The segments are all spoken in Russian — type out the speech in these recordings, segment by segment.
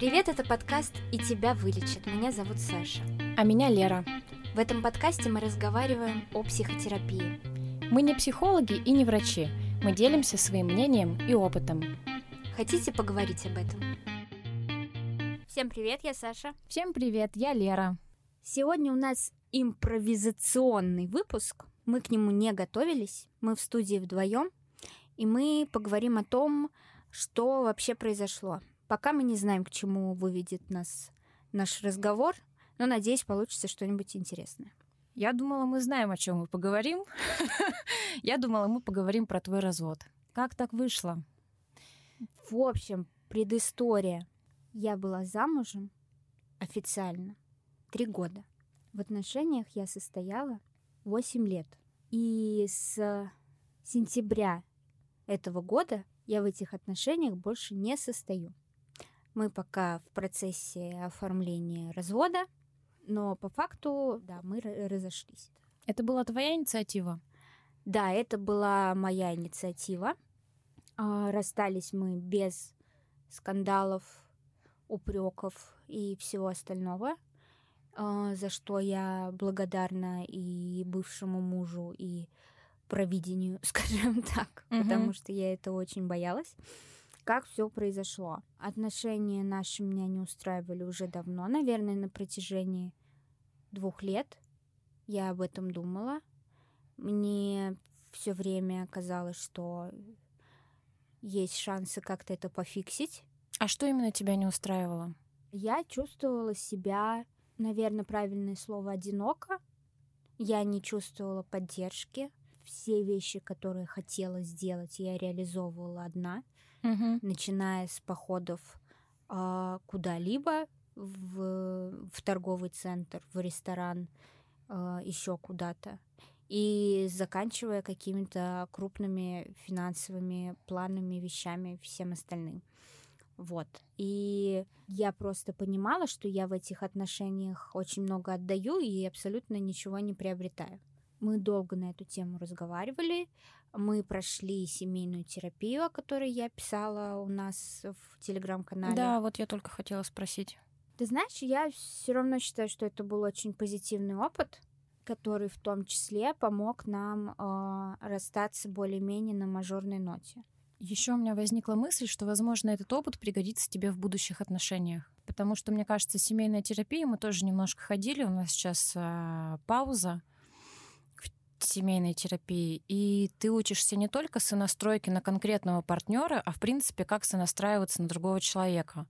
Привет, это подкаст «И тебя вылечат». Меня зовут Саша. А меня Лера. В этом подкасте мы разговариваем о психотерапии. Мы не психологи и не врачи. Мы делимся своим мнением и опытом. Хотите поговорить об этом? Всем привет, я Саша. Всем привет, я Лера. Сегодня у нас импровизационный выпуск. Мы к нему не готовились. Мы в студии вдвоем. И мы поговорим о том, что вообще произошло. Пока мы не знаем, к чему выведет нас наш разговор, но надеюсь, получится что-нибудь интересное. Я думала, мы знаем, о чем мы поговорим. Я думала, мы поговорим про твой развод. Как так вышло? В общем, предыстория. Я была замужем официально три года. В отношениях я состояла 8 лет. И с сентября этого года я в этих отношениях больше не состою. Мы пока в процессе оформления развода, но по факту, да, мы разошлись. Это была твоя инициатива? Да, это была моя инициатива. А, расстались мы без скандалов, упреков и всего остального, а, за что я благодарна и бывшему мужу, и провидению, скажем так, угу. потому что я это очень боялась. Как все произошло? Отношения наши меня не устраивали уже давно, наверное, на протяжении двух лет. Я об этом думала. Мне все время казалось, что есть шансы как-то это пофиксить. А что именно тебя не устраивало? Я чувствовала себя, наверное, правильное слово, одиноко. Я не чувствовала поддержки все вещи, которые хотела сделать, я реализовывала одна, угу. начиная с походов э, куда-либо в, в торговый центр, в ресторан, э, еще куда-то, и заканчивая какими-то крупными финансовыми планами, вещами, всем остальным. Вот. И я просто понимала, что я в этих отношениях очень много отдаю и абсолютно ничего не приобретаю. Мы долго на эту тему разговаривали. Мы прошли семейную терапию, о которой я писала у нас в телеграм-канале. Да, вот я только хотела спросить. Ты знаешь, я все равно считаю, что это был очень позитивный опыт, который в том числе помог нам э, расстаться более-менее на мажорной ноте. Еще у меня возникла мысль, что, возможно, этот опыт пригодится тебе в будущих отношениях. Потому что, мне кажется, семейная терапия, мы тоже немножко ходили, у нас сейчас э, пауза семейной терапии, и ты учишься не только сонастройке на конкретного партнера, а в принципе, как сонастраиваться на другого человека.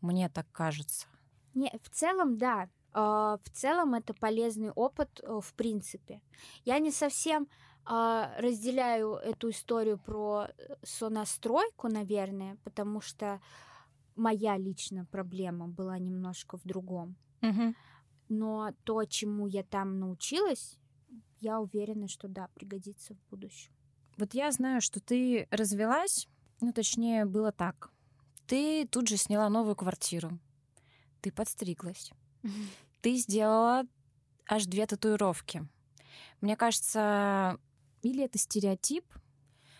Мне так кажется. Не, в целом, да. А, в целом это полезный опыт э, в принципе. Я не совсем а, разделяю эту историю про э, сонастройку, наверное, потому что моя личная проблема была немножко в другом. Угу. Но то, чему я там научилась, я уверена, что да, пригодится в будущем. Вот я знаю, что ты развелась, ну, точнее, было так. Ты тут же сняла новую квартиру. Ты подстриглась. Ты сделала аж две татуировки. Мне кажется, или это стереотип,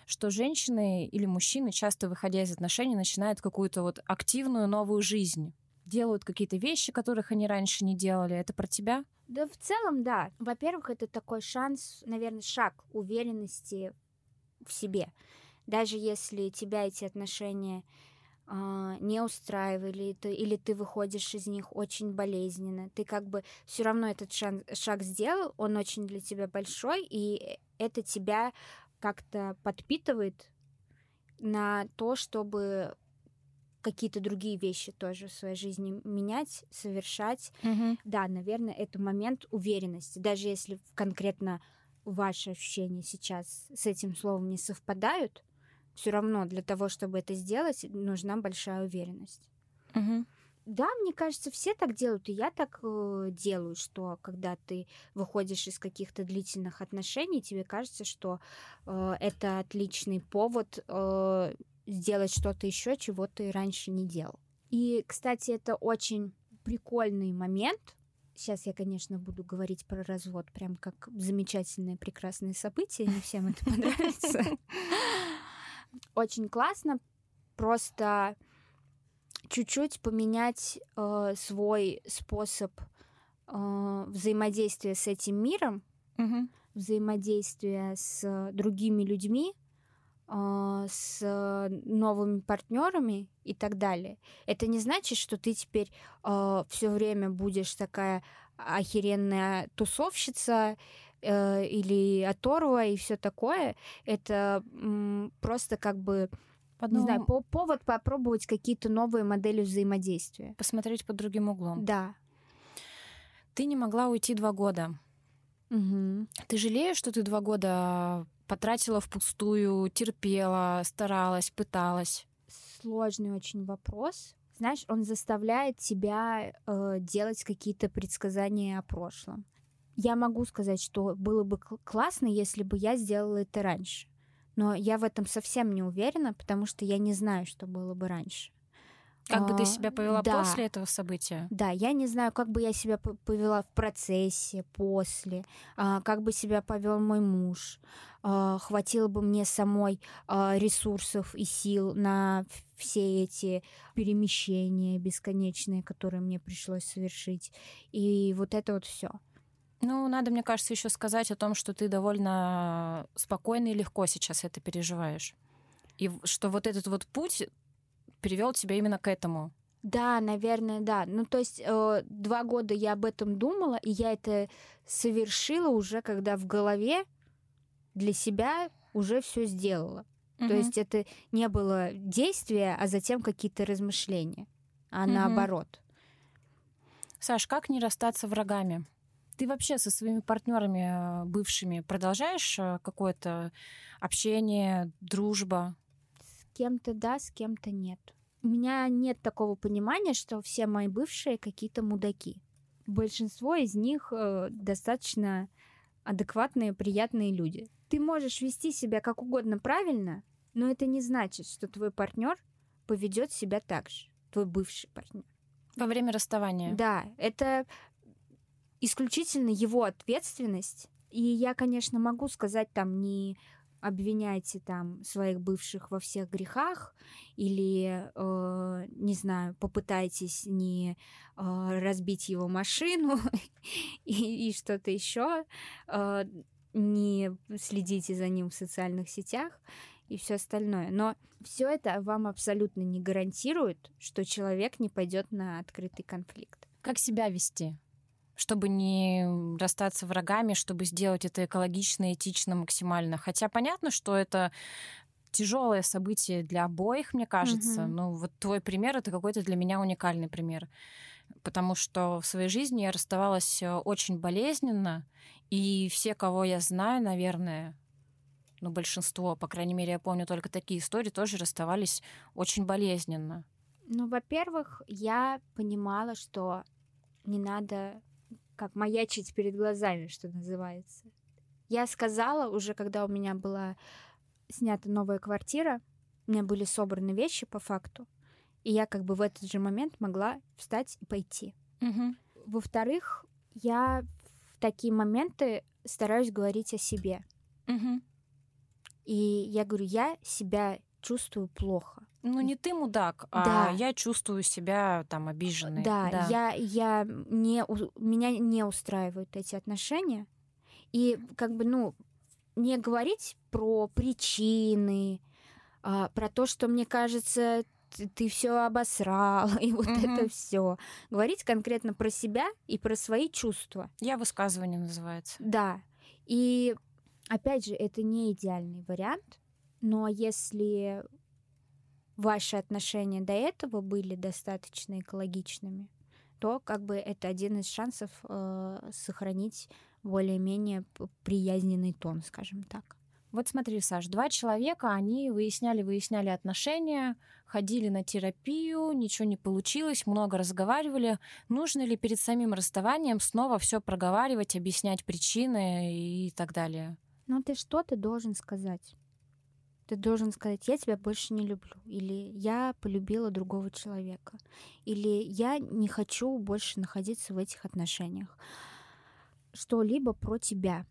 что женщины или мужчины, часто выходя из отношений, начинают какую-то вот активную новую жизнь. Делают какие-то вещи, которых они раньше не делали. Это про тебя? Да, в целом, да. Во-первых, это такой шанс, наверное, шаг уверенности в себе. Даже если тебя эти отношения э, не устраивали, ты, или ты выходишь из них очень болезненно, ты как бы все равно этот шаг, шаг сделал, он очень для тебя большой, и это тебя как-то подпитывает на то, чтобы какие-то другие вещи тоже в своей жизни менять, совершать. Угу. Да, наверное, это момент уверенности. Даже если конкретно ваши ощущения сейчас с этим словом не совпадают, все равно для того, чтобы это сделать, нужна большая уверенность. Угу. Да, мне кажется, все так делают, и я так э, делаю, что когда ты выходишь из каких-то длительных отношений, тебе кажется, что э, это отличный повод э, сделать что-то еще, чего ты раньше не делал. И, кстати, это очень прикольный момент. Сейчас я, конечно, буду говорить про развод, прям как замечательное, прекрасное событие. Не всем это понравится. Очень классно. Просто чуть-чуть поменять э, свой способ э, взаимодействия с этим миром, Мгм. взаимодействия с другими людьми, с новыми партнерами и так далее. Это не значит, что ты теперь все время будешь такая охеренная тусовщица э, или оторва и все такое. Это м, просто как бы Под не знаю, по- повод попробовать какие-то новые модели взаимодействия. посмотреть под другим углом. Да. Ты не могла уйти два года. Мгм. Ты жалеешь, что ты два года потратила впустую, терпела, старалась, пыталась? Сложный очень вопрос. Знаешь, он заставляет тебя э, делать какие-то предсказания о прошлом. Я могу сказать, что было бы кл- классно, если бы я сделала это раньше. Но я в этом совсем не уверена, потому что я не знаю, что было бы раньше. Как бы ты А, себя повела да. после этого события? Да, я не знаю, как бы я себя повела в процессе, после, а, как бы себя повел мой муж, а, хватило бы мне самой а, ресурсов и сил на все эти перемещения бесконечные, которые мне пришлось совершить. И вот это вот все. Ну, надо, мне кажется, еще сказать о том, что ты довольно спокойно и легко сейчас это переживаешь. И что вот этот вот путь привел тебя именно к этому. Да, наверное, да. Ну, то есть э, два года я об этом думала, и я это совершила уже, когда в голове для себя уже все сделала. То Мгм. есть это не было действия, а затем какие-то размышления, а Мгм. наоборот. Саш, как не расстаться врагами? Ты вообще со своими партнерами э, бывшими продолжаешь э, какое-то общение, дружба? Кем-то да, с кем-то нет. У меня нет такого понимания, что все мои бывшие какие-то мудаки. Большинство из них э, достаточно адекватные, приятные люди. Ты можешь вести себя как угодно правильно, но это не значит, что твой партнер поведет себя так же, твой бывший партнер. Во время расставания? Да, это исключительно его ответственность. И я, конечно, могу сказать там не обвиняйте там своих бывших во всех грехах или э, не знаю попытайтесь не э, разбить его машину и, что-то еще э, не следите за ним в социальных сетях и все остальное но все это вам абсолютно не гарантирует что человек не пойдет на открытый конфликт Как себя вести? Чтобы не расстаться врагами, чтобы сделать это экологично, этично максимально. Хотя понятно, что это тяжелое событие для обоих, мне кажется. Мгм. Ну, вот твой пример это какой-то для меня уникальный пример. Потому что в своей жизни я расставалась э, очень болезненно, и все, кого я знаю, наверное, ну, большинство, по крайней мере, я помню только такие истории, тоже расставались очень болезненно. Ну, во-первых, я понимала, что не надо как маячить перед глазами, что называется. Я сказала уже, когда у меня была снята новая квартира, у меня были собраны вещи по факту, и я как бы в этот же момент могла встать и пойти. Во-вторых, я в такие моменты стараюсь говорить о себе. И я говорю, я себя чувствую плохо. Ну, не ты мудак, а Да. я чувствую себя там обиженной. Да, Я, я не, меня не устраивают эти отношения. И как бы, ну, не говорить про причины, а, про то, что мне кажется, ты, все обосрал, и вот Мгм. это все. Говорить конкретно про себя и про свои чувства. Я высказывание называется. Да. И опять же, это не идеальный вариант, но если ваши отношения до этого были достаточно экологичными, то как бы это один из шансов э, сохранить более-менее приязненный тон, скажем так. Вот смотри, Саш, два человека, они выясняли-выясняли отношения, ходили на терапию, ничего не получилось, много разговаривали. Нужно ли перед самим расставанием снова все проговаривать, объяснять причины и так далее? Но ты что-то должен сказать. Ты должен сказать, я тебя больше не люблю, или я полюбила другого человека, или я не хочу больше находиться в этих отношениях. Что-либо про тебя.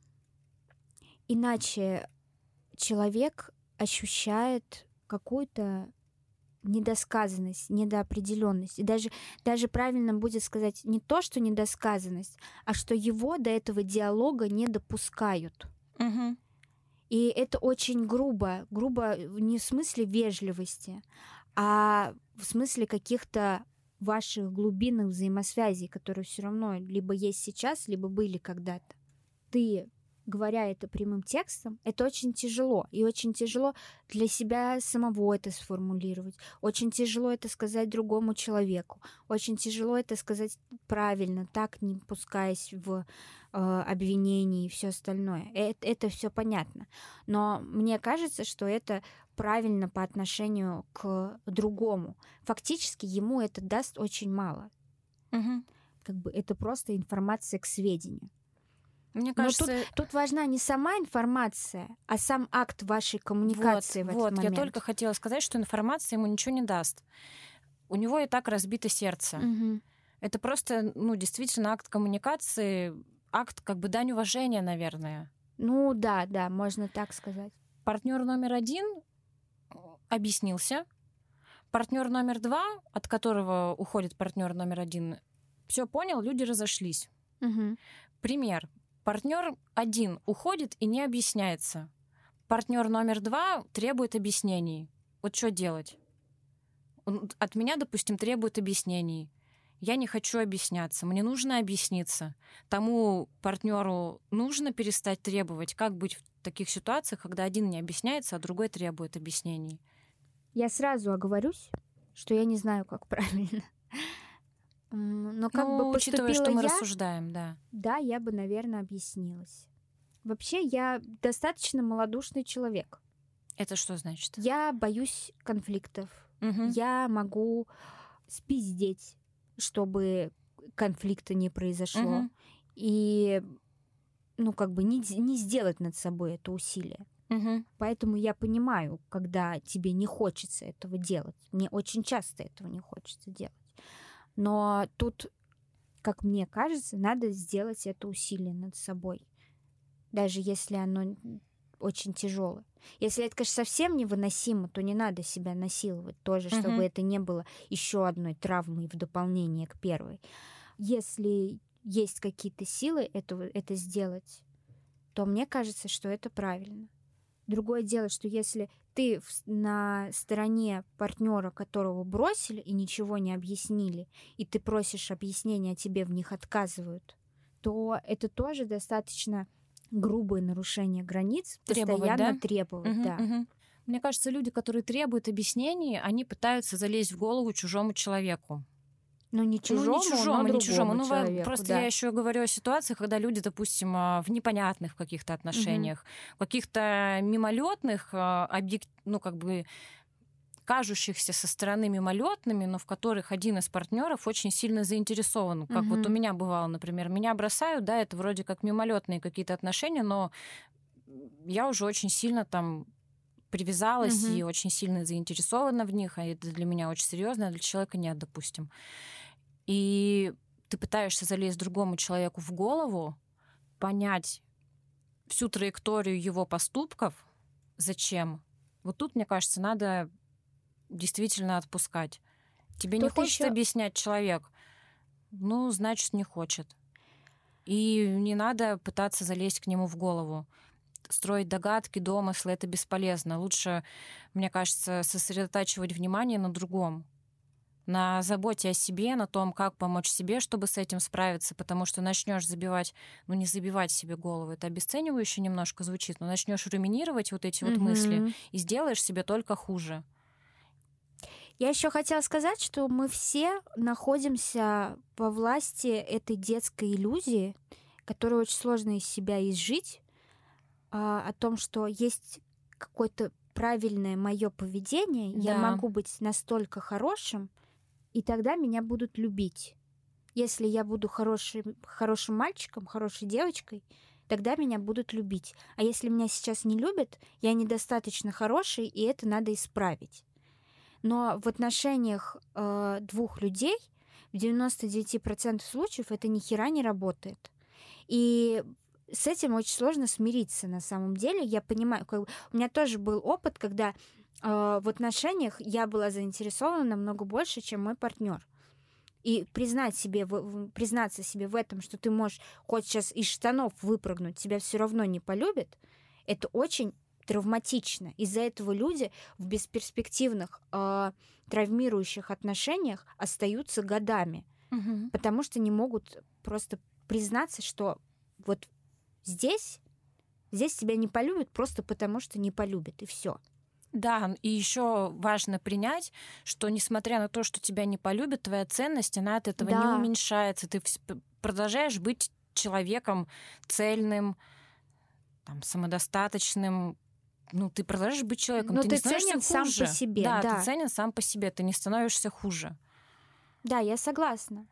Иначе человек ощущает какую-то недосказанность, недоопределенность. И даже, даже правильно будет сказать не то, что недосказанность, а что его до этого диалога не допускают. Угу. И это очень грубо. Грубо не в смысле вежливости, а в смысле каких-то ваших глубинных взаимосвязей, которые все равно либо есть сейчас, либо были когда-то. Ты говоря это прямым текстом, это очень тяжело. И очень тяжело для себя самого это сформулировать. Очень тяжело это сказать другому человеку. Очень тяжело это сказать правильно, так не пускаясь в э, обвинения и все остальное. Это, это все понятно. Но мне кажется, что это правильно по отношению к другому. Фактически ему это даст очень мало. Угу. Как бы это просто информация к сведению. Мне кажется, Но тут, тут важна не сама информация, а сам акт вашей коммуникации вот, в этот вот, момент. я только хотела сказать, что информация ему ничего не даст. У него и так разбито сердце. Угу. Это просто, ну, действительно акт коммуникации, акт как бы дань уважения, наверное. Ну да, да, можно так сказать. Партнер номер один объяснился. Партнер номер два, от которого уходит партнер номер один, все понял, люди разошлись. Угу. Пример. Партнер один уходит и не объясняется. Партнер номер два требует объяснений. Вот что делать? Он от меня, допустим, требует объяснений. Я не хочу объясняться, мне нужно объясниться. Тому партнеру нужно перестать требовать. Как быть в таких ситуациях, когда один не объясняется, а другой требует объяснений? Я сразу оговорюсь, что я не знаю, как правильно. Но как ну, бы учитывая, что мы я, рассуждаем, да. Да, я бы, наверное, объяснилась. Вообще, я достаточно малодушный человек. Это что значит? Я боюсь конфликтов. Угу. Я могу спиздеть, чтобы конфликта не произошло. Угу. И, ну, как бы не, не сделать над собой это усилие. Угу. Поэтому я понимаю, когда тебе не хочется этого делать. Мне очень часто этого не хочется делать. Но тут, как мне кажется, надо сделать это усилие над собой. Даже если оно очень тяжелое. Если это, конечно, совсем невыносимо, то не надо себя насиловать тоже, чтобы Мгм. это не было еще одной травмой в дополнение к первой. Если есть какие-то силы этого, это сделать, то мне кажется, что это правильно. Другое дело, что если ты на стороне партнера, которого бросили и ничего не объяснили, и ты просишь объяснения, а тебе в них отказывают, то это тоже достаточно грубое нарушение границ, Требовать, постоянно да? требовать, Мгм, да. мгм. Мне кажется, люди, которые требуют объяснений, они пытаются залезть в голову чужому человеку. Но не чужому, ну, не чужому, не чужому. Ну, человеку, просто да. я еще говорю о ситуации, когда люди, допустим, а, в непонятных каких-то отношениях, в каких-то мимолетных, а, объект, ну, как бы кажущихся со стороны мимолетными, но в которых один из партнеров очень сильно заинтересован. Как вот у меня бывало, например, меня бросают, да, это вроде как мимолетные какие-то отношения, но я уже очень сильно там привязалась Мгм. и очень сильно заинтересована в них, а это для меня очень серьезно, а для человека нет, допустим. И ты пытаешься залезть другому человеку в голову, понять всю траекторию его поступков, зачем. Вот тут, мне кажется, надо действительно отпускать. Тебе не Тут хочет ещё- объяснять человек, ну, значит, не хочет. И не надо пытаться залезть к нему в голову. Строить догадки, домыслы — это бесполезно. Лучше, мне кажется, сосредотачивать внимание на другом. На заботе о себе, на том, как помочь себе, чтобы с этим справиться, потому что начнешь забивать, ну не забивать себе голову, это обесценивающе немножко звучит, но начнешь руминировать вот эти вот мысли и сделаешь себе только хуже. Я еще хотела сказать, что мы все находимся во власти этой детской иллюзии, которую очень сложно из себя изжить, а, о том, что есть какое-то правильное мое поведение, я Да. могу быть настолько хорошим, и тогда меня будут любить. Если я буду хорошим, хорошим мальчиком, хорошей девочкой, тогда меня будут любить. А если меня сейчас не любят, я недостаточно хороший, и это надо исправить. Но в отношениях э, двух людей в 99% случаев это ни хера не работает. И с этим очень сложно смириться на самом деле. Я понимаю, как у меня тоже был опыт, когда э, в отношениях я была заинтересована намного больше, чем мой партнер. И признать себе, признаться себе в этом, что ты можешь хоть сейчас из штанов выпрыгнуть, тебя все равно не полюбит, это очень травматично. Из-за этого люди в бесперспективных э, травмирующих отношениях остаются годами, угу. потому что не могут просто признаться, что вот здесь, здесь тебя не полюбят просто потому, что не полюбят, и все. Да, и еще важно принять, что несмотря на то, что тебя не полюбят, твоя ценность, она от этого да. не уменьшается. Ты продолжаешь быть человеком цельным, там, самодостаточным, ну, ты продолжаешь быть человеком, Но ты, ты не ценен хуже. сам по себе. Да, да, ты ценен сам по себе, ты не становишься хуже. Да, я согласна.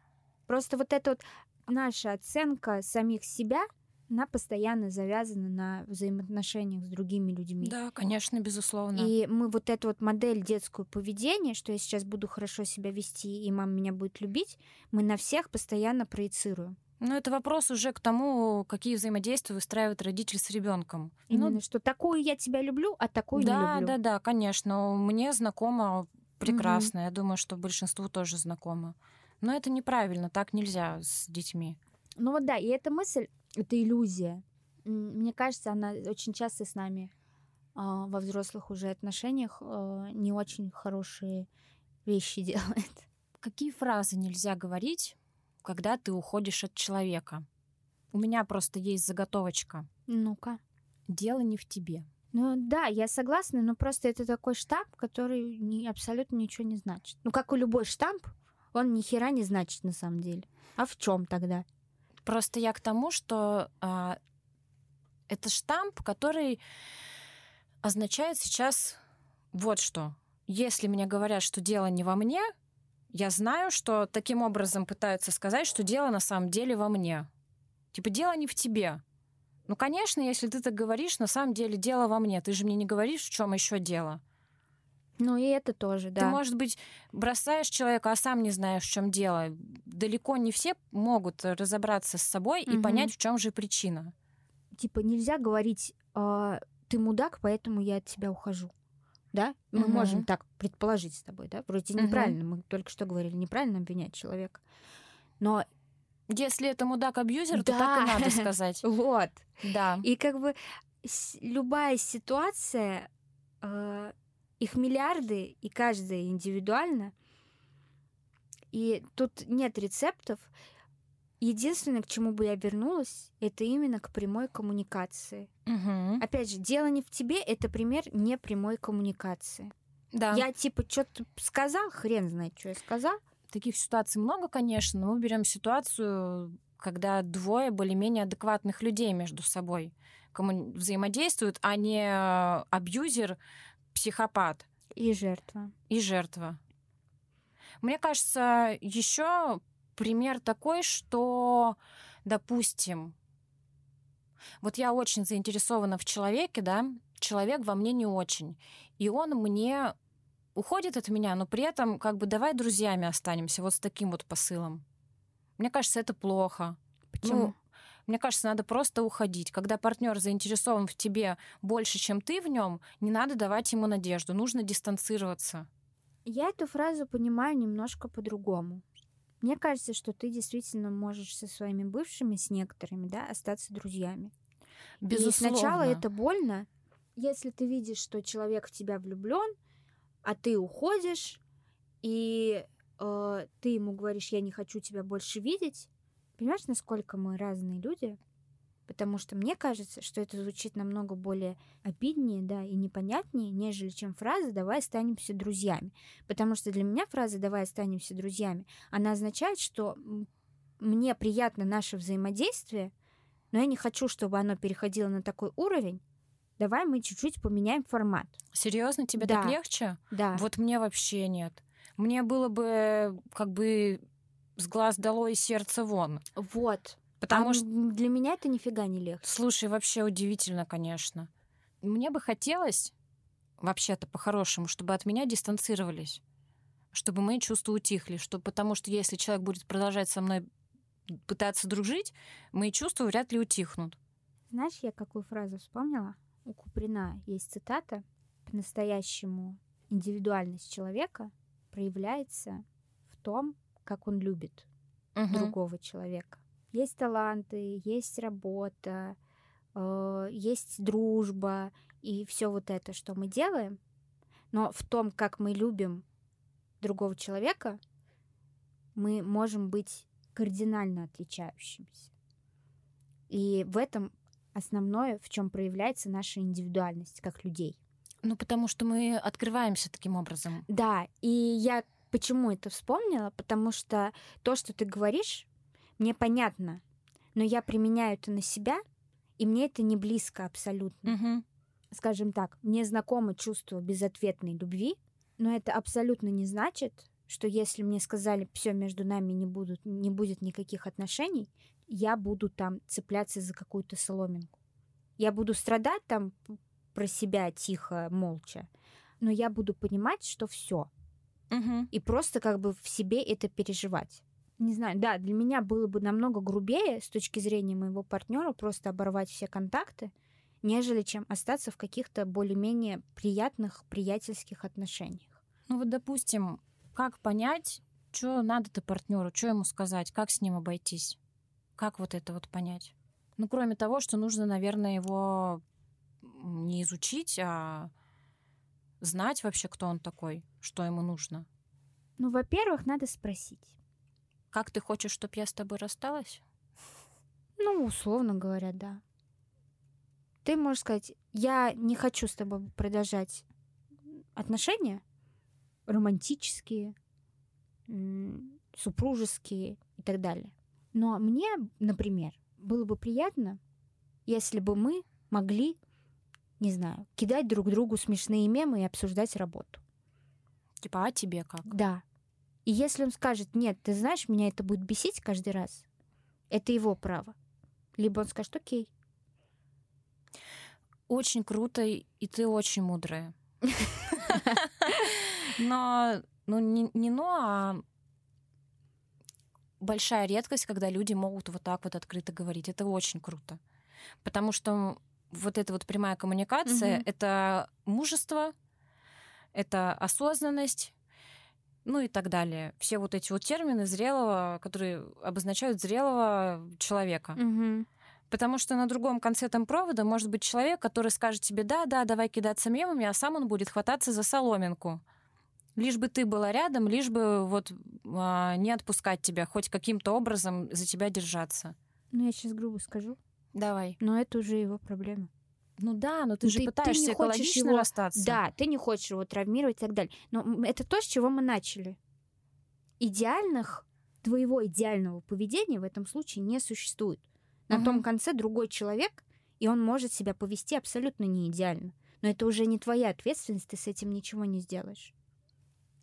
Просто вот эта вот наша оценка самих себя — она постоянно завязана на взаимоотношениях с другими людьми. Да, конечно, безусловно. И мы вот эту вот модель детского поведения, что я сейчас буду хорошо себя вести, и мама меня будет любить, мы на всех постоянно проецируем. Ну, это вопрос уже к тому, какие взаимодействия выстраивает родитель с ребенком. Именно, ну, что такую я тебя люблю, а такую да, не люблю. Да, да, да, конечно. Мне знакомо прекрасно. Угу. Я думаю, что большинству тоже знакомо. Но это неправильно, так нельзя с детьми. Ну вот да, и эта мысль, это иллюзия. Мне кажется, она очень часто с нами а, во взрослых уже отношениях а, не очень хорошие вещи делает. Какие фразы нельзя говорить, когда ты уходишь от человека? У меня просто есть заготовочка. Ну-ка. Дело не в тебе. Ну да, я согласна, но просто это такой штамп, который не, абсолютно ничего не значит. Ну как и любой штамп, он ни хера не значит на самом деле. А в чем тогда? Просто я к тому, что а, это штамп, который означает сейчас вот что. Если мне говорят, что дело не во мне, я знаю, что таким образом пытаются сказать, что дело на самом деле во мне. Типа дело не в тебе. Ну, конечно, если ты так говоришь, на самом деле дело во мне. Ты же мне не говоришь, в чем еще дело. Ну и это тоже, да. Ты, может быть, бросаешь человека, а сам не знаешь, в чем дело. Далеко не все могут разобраться с собой угу. и понять, в чем же причина. Типа нельзя говорить, э, ты мудак, поэтому я от тебя ухожу. Да? Мы Мгм. можем так предположить с тобой, да? Вроде Мгм. неправильно, мы только что говорили, неправильно обвинять человека. Но Если это мудак-абьюзер, то Да. так и надо сказать. вот. Да. И как бы любая ситуация, э, их миллиарды, и каждая индивидуально. И тут нет рецептов. Единственное, к чему бы я вернулась, это именно к прямой коммуникации. Мгм. Опять же, дело не в тебе, это пример непрямой коммуникации. Да. Я типа что-то сказал, хрен знает, что я сказал. Таких ситуаций много, конечно, но мы берем ситуацию, когда двое более-менее адекватных людей между собой комму- взаимодействуют, а не э, абьюзер, психопат И жертва. и жертва. Мне кажется, еще пример такой, что, допустим, вот я очень заинтересована в человеке, да, человек во мне не очень, и он мне уходит от меня, но при этом как бы давай друзьями останемся, вот с таким вот посылом. Мне кажется, это плохо. Почему? Ну, мне кажется, надо просто уходить. Когда партнер заинтересован в тебе больше, чем ты в нем, не надо давать ему надежду, нужно дистанцироваться. Я эту фразу понимаю немножко по-другому. Мне кажется, что ты действительно можешь со своими бывшими, с некоторыми, да, остаться друзьями. Безусловно. И сначала это больно, если ты видишь, что человек в тебя влюблен, а ты уходишь, и э, ты ему говоришь, я не хочу тебя больше видеть. Понимаешь, насколько мы разные люди? Потому что мне кажется, что это звучит намного более обиднее, да, и непонятнее, нежели чем фраза «давай останемся друзьями». Потому что для меня фраза «давай останемся друзьями», она означает, что мне приятно наше взаимодействие, но я не хочу, чтобы оно переходило на такой уровень. Давай мы чуть-чуть поменяем формат. Серьезно, тебе Да. так легче? Да. Вот мне вообще нет. Мне было бы как бы с глаз долой и сердце вон. Вот. Потому А что, для меня это нифига не легче. слушай, вообще удивительно, конечно. Мне бы хотелось, вообще-то по-хорошему, чтобы от меня дистанцировались, чтобы мои чувства утихли, что, потому что если человек будет продолжать со мной пытаться дружить, мои чувства вряд ли утихнут. Знаешь, я какую фразу вспомнила? У Куприна есть цитата по-настоящему индивидуальность человека проявляется в том, как он любит Мгм. другого человека. Есть таланты, есть работа, э, есть дружба и все вот это, что мы делаем. Но в том, как мы любим другого человека, мы можем быть кардинально отличающимися. И в этом основное, в чем проявляется наша индивидуальность как людей. Ну, потому что мы открываемся таким образом. Да, и я почему это вспомнила? Потому что то, что ты говоришь, мне понятно, но я применяю это на себя, и мне это не близко абсолютно. Мгм. Скажем так, мне знакомо чувство безответной любви, но это абсолютно не значит, что если мне сказали, все между нами не, будут, не будет никаких отношений, я буду там цепляться за какую-то соломинку. Я буду страдать там про себя тихо, молча, но я буду понимать, что все, Мгм. и просто как бы в себе это переживать. Не знаю, да, для меня было бы намного грубее с точки зрения моего партнера просто оборвать все контакты, нежели чем остаться в каких-то более-менее приятных приятельских отношениях. Ну вот, допустим, как понять, что надо-то партнеру, что ему сказать, как с ним обойтись? Как вот это вот понять? Ну, кроме того, что нужно, наверное, его не изучить, а знать вообще, кто он такой, что ему нужно. Ну, во-первых, надо спросить. Как ты хочешь, чтобы я с тобой рассталась? Ну, условно говоря, да. Ты можешь сказать, я не хочу с тобой продолжать отношения романтические, супружеские и так далее. Но мне, например, было бы приятно, если бы мы могли, не знаю, кидать друг другу смешные мемы и обсуждать работу. Типа, а тебе как? Да. И если он скажет, нет, ты знаешь, меня это будет бесить каждый раз, это его право. Либо он скажет, окей, Очень круто, и ты очень мудрая. Но, ну, не, не но, а большая редкость, когда люди могут вот так вот открыто говорить. Это очень круто. Потому что вот эта вот прямая коммуникация это мужество, это осознанность, ну и так далее. Все вот эти вот термины зрелого, которые обозначают зрелого человека. Мгм. Потому что на другом конце там провода может быть человек, который скажет тебе, да, да, давай кидаться мемами, а сам он будет хвататься за соломинку. Лишь бы ты была рядом, лишь бы вот а, не отпускать тебя, хоть каким-то образом за тебя держаться. Ну, я сейчас грубо скажу, Давай. но это уже его проблема. Ну да, но ты Ну же ты- ты пытаешься не хочешь его- расстаться. Да, ты не хочешь его травмировать и так далее. Но это то, с чего мы начали. Идеальных, твоего идеального поведения в этом случае не существует. На Мгм. том конце другой человек, и он может себя повести абсолютно не идеально. Но это уже не твоя ответственность, ты с этим ничего не сделаешь.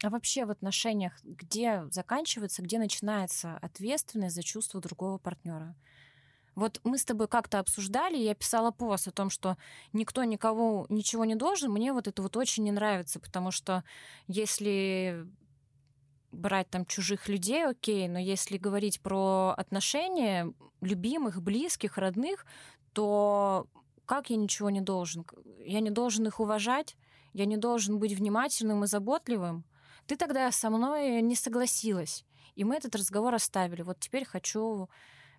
А вообще в отношениях, где заканчивается, где начинается ответственность за чувство другого партнера? Вот мы с тобой как-то обсуждали, я писала пост о том, что никто никого ничего не должен. Мне вот это вот очень не нравится, потому что если брать там чужих людей, окей, но если говорить про отношения любимых, близких, родных, то как я ничего не должен? Я не должен их уважать, я не должен быть внимательным и заботливым. Ты тогда со мной не согласилась. И мы этот разговор оставили. Вот теперь хочу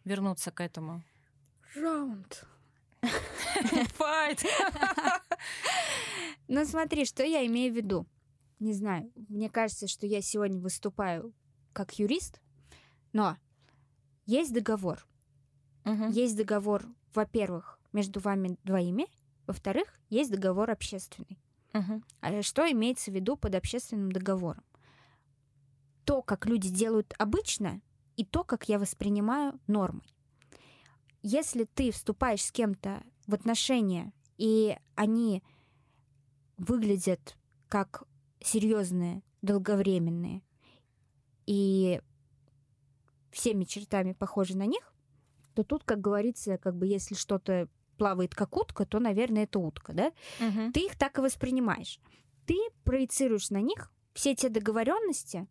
вернуться к этому. Раунд. Файт! Ну смотри, что я имею в виду. Не знаю, мне кажется, что я сегодня выступаю как юрист, но есть договор. Есть договор, во-первых, между вами двоими, во-вторых, есть договор общественный. А что имеется в виду под общественным договором? То, как люди делают обычно, и то, как я воспринимаю нормой. Если ты вступаешь с кем-то в отношения, и они выглядят как серьезные, долговременные, и всеми чертами похожи на них, то тут, как говорится, как бы если что-то плавает как утка, то, наверное, это утка, да? ты их так и воспринимаешь. Ты проецируешь на них все те договоренности,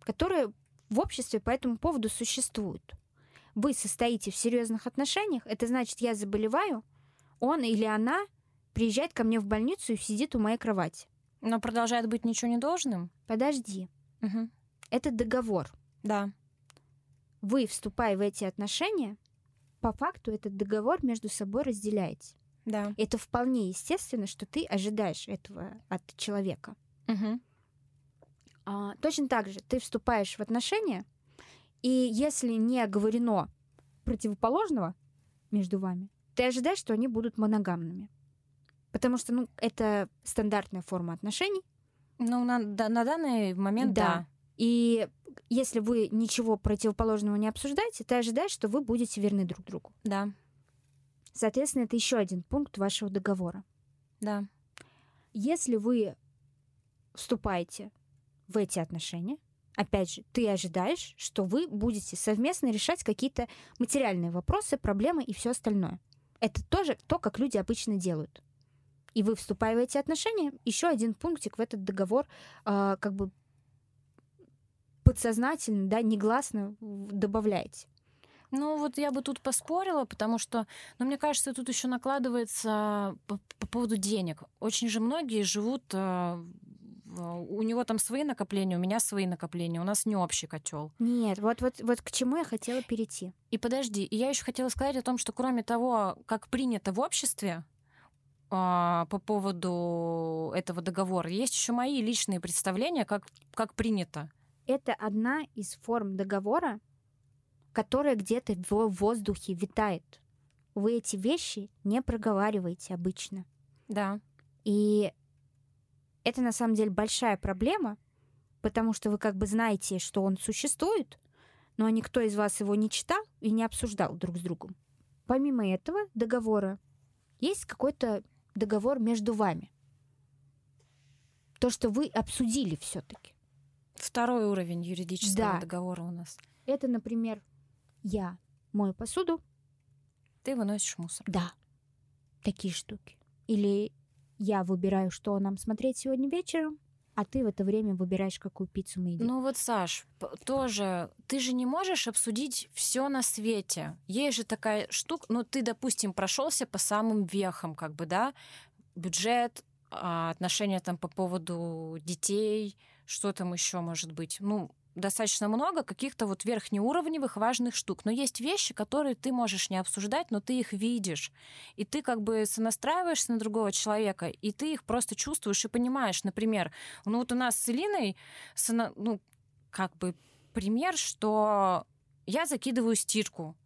которые в обществе по этому поводу существуют. Вы состоите в серьезных отношениях, это значит, я заболеваю, он или она приезжает ко мне в больницу и сидит у моей кровати. Но продолжает быть ничего не должным? Подожди. Угу. Это договор. Да. Вы, вступая в эти отношения, по факту этот договор между собой разделяете. Да. Это вполне естественно, что ты ожидаешь этого от человека. Угу. А, точно так же ты вступаешь в отношения, и если не оговорено противоположного между вами, ты ожидаешь, что они будут моногамными. Потому что, ну, это стандартная форма отношений. Ну, на, да, на данный момент, да. да. И если вы ничего противоположного не обсуждаете, ты ожидаешь, что вы будете верны друг другу. Да. Соответственно, это еще один пункт вашего договора. Да. Если вы вступаете в эти отношения, опять же, ты ожидаешь, что вы будете совместно решать какие-то материальные вопросы, проблемы и все остальное. Это тоже то, как люди обычно делают. И вы, вступая в эти отношения, еще один пунктик в этот договор э, как бы подсознательно, да, негласно добавляете. Ну, вот я бы тут поспорила, потому что, ну, мне кажется, тут еще накладывается по, по поводу денег. Очень же многие живут э, у него там свои накопления, у меня свои накопления, у нас не общий котел. Нет, вот, вот, вот к чему я хотела перейти. И подожди, и я еще хотела сказать о том, что кроме того, как принято в обществе а, по поводу этого договора, есть еще мои личные представления, как, как принято. Это одна из форм договора, которая где-то в воздухе витает. Вы эти вещи не проговариваете обычно. Да. И это на самом деле большая проблема, потому что вы как бы знаете, что он существует, но никто из вас его не читал и не обсуждал друг с другом. Помимо этого договора есть какой-то договор между вами. То, что вы обсудили все-таки. Второй уровень юридического да. договора у нас. Это, например, я мою посуду. Ты выносишь мусор. Да. Такие штуки. Или я выбираю, что нам смотреть сегодня вечером, а ты в это время выбираешь, какую пиццу мы едим. Ну вот, Саш, тоже, ты же не можешь обсудить все на свете. Есть же такая штука, ну ты, допустим, прошелся по самым вехам, как бы, да, бюджет, а, отношения там по поводу детей, что там еще может быть. Ну, достаточно много каких-то вот верхнеуровневых важных штук. Но есть вещи, которые ты можешь не обсуждать, но ты их видишь. И ты как бы сонастраиваешься на другого человека, и ты их просто чувствуешь и понимаешь. Например, ну вот у нас с Элиной, ну, как бы пример, что я закидываю стирку.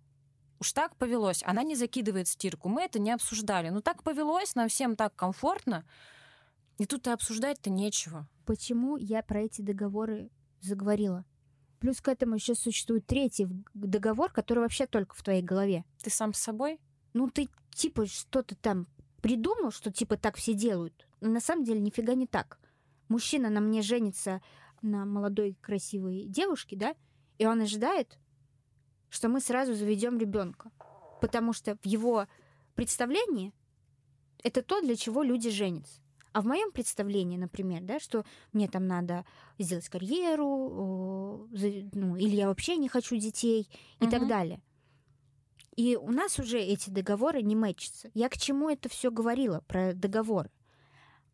Уж так повелось. Она не закидывает стирку. Мы это не обсуждали. Ну так повелось, нам всем так комфортно. И тут и обсуждать-то нечего. Почему я про эти договоры заговорила. Плюс к этому еще существует третий договор, который вообще только в твоей голове. Ты сам с собой? Ну, ты типа что-то там придумал, что типа так все делают. Но на самом деле нифига не так. Мужчина на мне женится на молодой красивой девушке, да, и он ожидает, что мы сразу заведем ребенка. Потому что в его представлении это то, для чего люди женятся. А в моем представлении, например, да, что мне там надо сделать карьеру, ну, или я вообще не хочу детей и угу. так далее. И у нас уже эти договоры не мэчатся. Я к чему это все говорила про договоры?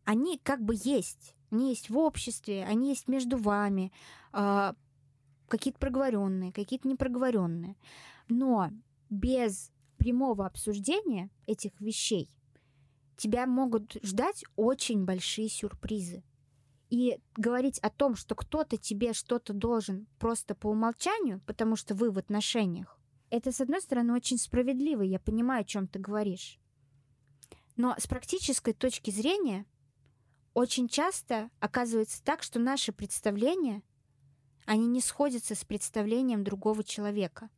Они как бы есть. Они есть в обществе, они есть между вами, э, какие-то проговоренные, какие-то непроговоренные. Но без прямого обсуждения этих вещей тебя могут ждать очень большие сюрпризы. И говорить о том, что кто-то тебе что-то должен просто по умолчанию, потому что вы в отношениях, это, с одной стороны, очень справедливо, я понимаю, о чем ты говоришь. Но с практической точки зрения очень часто оказывается так, что наши представления, они не сходятся с представлением другого человека.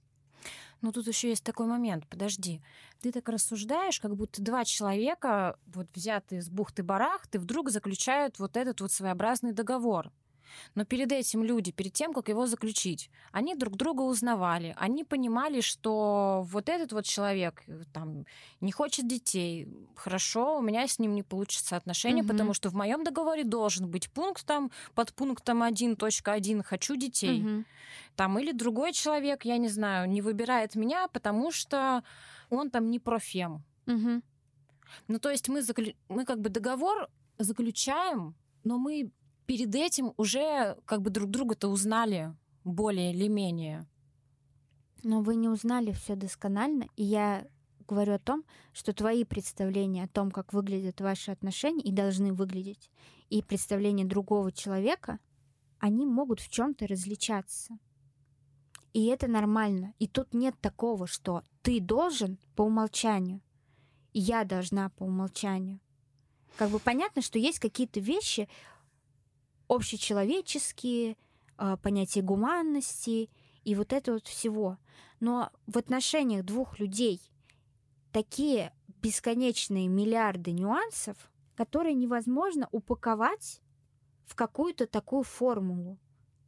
Но тут еще есть такой момент, подожди. Ты так рассуждаешь, как будто два человека, вот взятые из бухты-барахты, вдруг заключают вот этот вот своеобразный договор. Но перед этим люди, перед тем, как его заключить, они друг друга узнавали, они понимали, что вот этот вот человек э, там не хочет детей, хорошо, у меня с ним не получится отношения, угу. потому что в моем договоре должен быть пункт там под пунктом 1.1 «хочу детей». Угу. Там или другой человек, я не знаю, не выбирает меня, потому что он там не профем. Угу. Ну, то есть мы, заклю... мы как бы договор заключаем, но мы перед этим уже как бы друг друга-то узнали более или менее. Но вы не узнали все досконально, и я говорю о том, что твои представления о том, как выглядят ваши отношения и должны выглядеть, и представления другого человека, они могут в чем-то различаться. И это нормально. И тут нет такого, что ты должен по умолчанию, и я должна по умолчанию. Как бы понятно, что есть какие-то вещи общечеловеческие, а, понятие гуманности и вот это вот всего. Но в отношениях двух людей такие бесконечные миллиарды нюансов, которые невозможно упаковать в какую-то такую формулу.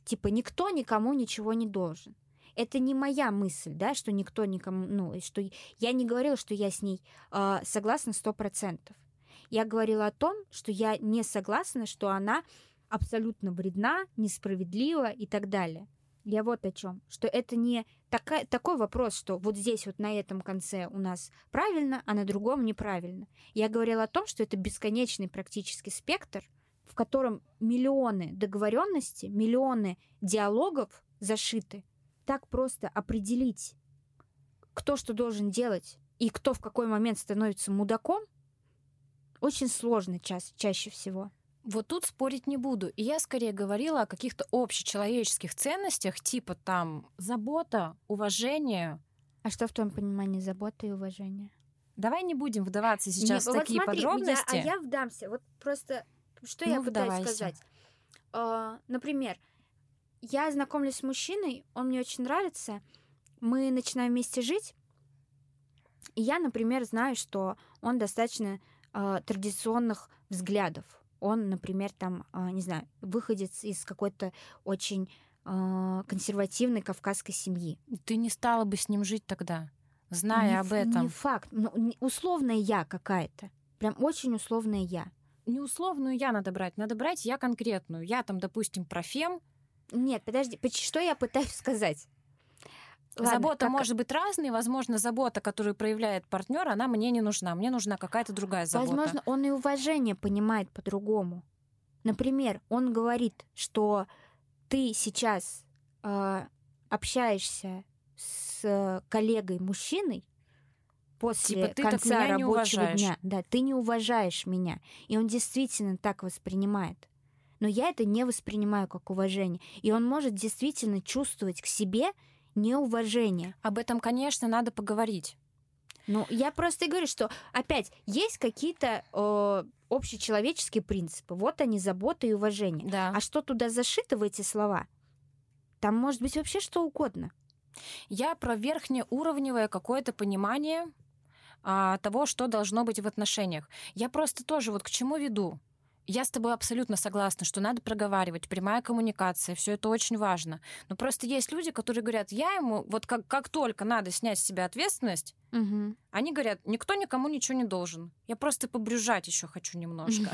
Типа никто никому ничего не должен. Это не моя мысль, да, что никто никому, ну, что я не говорила, что я с ней э, согласна сто процентов. Я говорила о том, что я не согласна, что она абсолютно вредна, несправедлива и так далее. Я вот о чем, что это не такая, такой вопрос, что вот здесь вот на этом конце у нас правильно, а на другом неправильно. Я говорила о том, что это бесконечный практически спектр, в котором миллионы договоренностей, миллионы диалогов зашиты. Так просто определить, кто что должен делать и кто в какой момент становится мудаком, очень сложно ча чаще всего. Вот тут спорить не буду. И я скорее говорила о каких-то общечеловеческих ценностях, типа там забота, уважение. А что в твоем понимании забота и уважение? Давай не будем вдаваться сейчас не, в такие смотри, подробности. Я, а я вдамся. Вот просто что ну, я пытаюсь вдавайся. сказать. Uh, например, я знакомлюсь с мужчиной, он мне очень нравится, мы начинаем вместе жить, и я, например, знаю, что он достаточно uh, традиционных взглядов он, например, там, а, не знаю, выходец из какой-то очень а, консервативной кавказской семьи. Ты не стала бы с ним жить тогда, зная не, об этом. Не факт. Ну, условная я какая-то. Прям очень условная я. Не условную я надо брать, надо брать я конкретную. Я там, допустим, профем. Нет, подожди, что я пытаюсь сказать? Ладно, забота как... может быть разной. Возможно, забота, которую проявляет партнер, она мне не нужна. Мне нужна какая-то другая забота. Возможно, он и уважение понимает по-другому. Например, он говорит, что ты сейчас э, общаешься с коллегой мужчиной после типа, ты конца рабочего дня. Да, ты не уважаешь меня. И он действительно так воспринимает. Но я это не воспринимаю как уважение. И он может действительно чувствовать к себе неуважение. Об этом, конечно, надо поговорить. Ну, я просто и говорю, что опять есть какие-то э, общечеловеческие принципы. Вот они, забота и уважение. Да. А что туда зашито в эти слова? Там может быть вообще что угодно. Я про верхнеуровневое какое-то понимание а, того, что должно быть в отношениях. Я просто тоже вот к чему веду. Я с тобой абсолютно согласна, что надо проговаривать, прямая коммуникация, все это очень важно. Но просто есть люди, которые говорят, я ему, вот как, как только надо снять с себя ответственность, угу. они говорят, никто никому ничего не должен. Я просто побрюжать еще хочу немножко.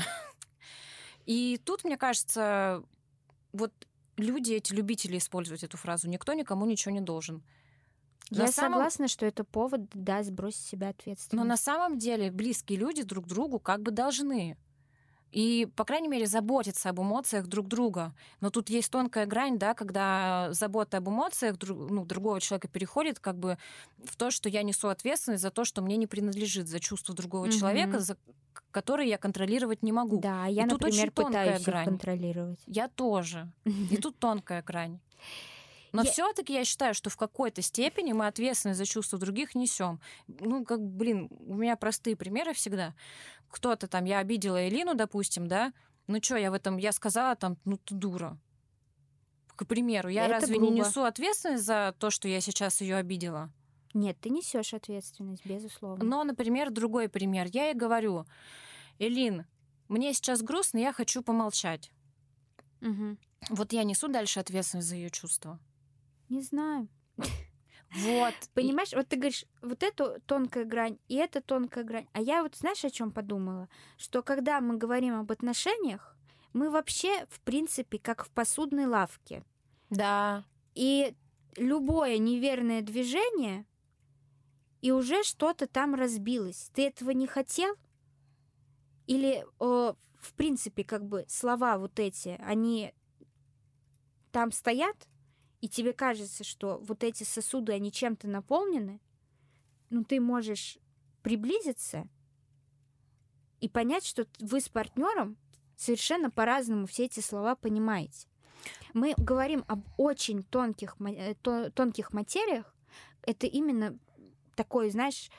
И тут, мне кажется, вот люди, эти любители использовать эту фразу, никто никому ничего не должен. Я на согласна, что это повод, да, сбросить себя ответственность. Но на самом деле близкие люди друг другу как бы должны и, по крайней мере, заботиться об эмоциях друг друга. Но тут есть тонкая грань, да, когда забота об эмоциях друг, ну, другого человека переходит как бы в то, что я несу ответственность за то, что мне не принадлежит, за чувство другого mm-hmm. человека, за которые я контролировать не могу. Да, я, и например, тут очень пытаюсь грань. контролировать. Я тоже. И тут тонкая грань. Но я... все-таки я считаю, что в какой-то степени мы ответственность за чувства других несем. Ну, как, блин, у меня простые примеры всегда кто-то там, я обидела Элину, допустим, да, ну что, я в этом, я сказала там, ну ты дура. К примеру, я Это разве грубо. не несу ответственность за то, что я сейчас ее обидела? Нет, ты несешь ответственность, безусловно. Но, например, другой пример. Я ей говорю, Элин, мне сейчас грустно, я хочу помолчать. Угу. Вот я несу дальше ответственность за ее чувства. Не знаю. Вот. Понимаешь, вот ты говоришь, вот эту тонкая грань и эта тонкая грань. А я вот знаешь, о чем подумала? Что когда мы говорим об отношениях, мы вообще, в принципе, как в посудной лавке. Да. И любое неверное движение, и уже что-то там разбилось. Ты этого не хотел, Или, э, в принципе, как бы слова вот эти, они там стоят, и тебе кажется, что вот эти сосуды, они чем-то наполнены, ну, ты можешь приблизиться и понять, что вы с партнером совершенно по-разному все эти слова понимаете. Мы говорим об очень тонких, э, тонких материях. Это именно такое, знаешь,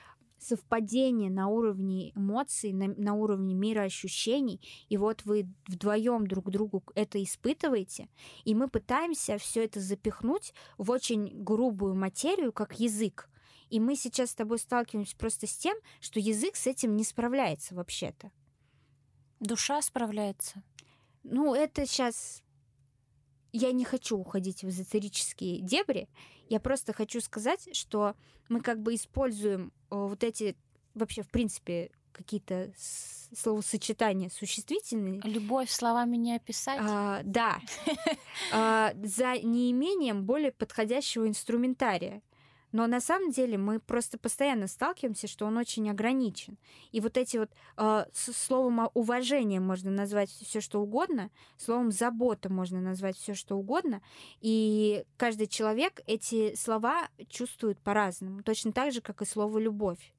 совпадение на уровне эмоций, на, на уровне мира ощущений, и вот вы вдвоем друг другу это испытываете, и мы пытаемся все это запихнуть в очень грубую материю, как язык. И мы сейчас с тобой сталкиваемся просто с тем, что язык с этим не справляется вообще-то. Душа справляется. Ну, это сейчас... Я не хочу уходить в эзотерические дебри. Я просто хочу сказать, что мы как бы используем э, вот эти вообще, в принципе, какие-то словосочетания существительные. Любовь словами не описать. А, да. а, за неимением более подходящего инструментария. Но на самом деле мы просто постоянно сталкиваемся, что он очень ограничен. И вот эти вот э, словом уважение можно назвать все что угодно, словом забота можно назвать все что угодно. И каждый человек эти слова чувствует по-разному, точно так же, как и слово любовь.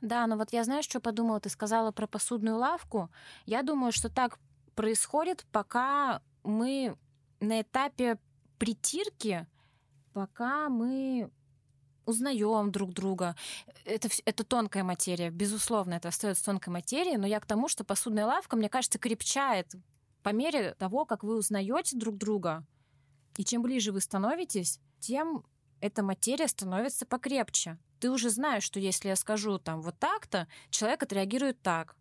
Да, но вот я знаешь, что подумала? Ты сказала про посудную лавку. Я думаю, что так происходит, пока мы на этапе притирки, пока мы узнаем друг друга. Это, это тонкая материя, безусловно, это остается тонкой материей, но я к тому, что посудная лавка, мне кажется, крепчает по мере того, как вы узнаете друг друга. И чем ближе вы становитесь, тем эта материя становится покрепче. Ты уже знаешь, что если я скажу там вот так-то, человек отреагирует так.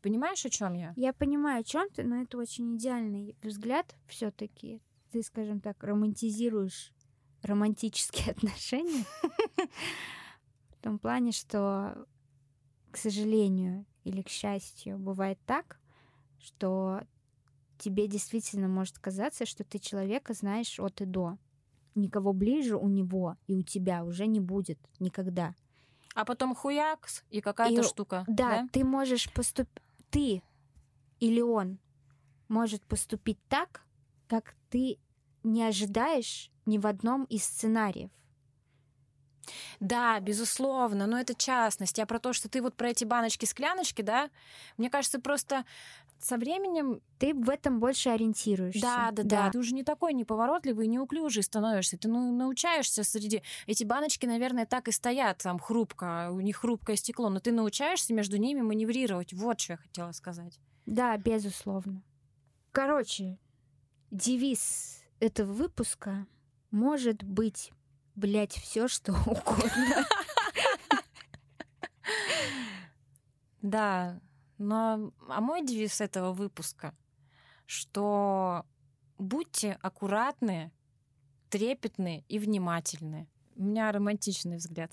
Понимаешь, о чем я? Я понимаю, о чем ты, но это очень идеальный взгляд все-таки. Ты, скажем так, романтизируешь романтические отношения. В том плане, что, к сожалению или к счастью, бывает так, что тебе действительно может казаться, что ты человека знаешь от и до. Никого ближе у него и у тебя уже не будет никогда. А потом хуякс и какая-то и, штука. Да, да, ты можешь поступить... Ты или он может поступить так, как ты не ожидаешь ни в одном из сценариев. Да, безусловно, но это частность. Я про то, что ты вот про эти баночки-скляночки, да, мне кажется, просто со временем... Ты в этом больше ориентируешься. Да, да, да. да. Ты уже не такой неповоротливый, неуклюжий становишься. Ты ну, научаешься среди... Эти баночки, наверное, так и стоят там хрупко, у них хрупкое стекло, но ты научаешься между ними маневрировать. Вот что я хотела сказать. Да, безусловно. Короче, девиз этого выпуска может быть, блядь, все что угодно. Да, но а мой девиз этого выпуска, что будьте аккуратны, трепетны и внимательны. У меня романтичный взгляд.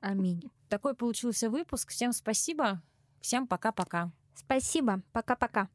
Аминь. Такой получился выпуск. Всем спасибо. Всем пока-пока. Спасибо. Пока-пока.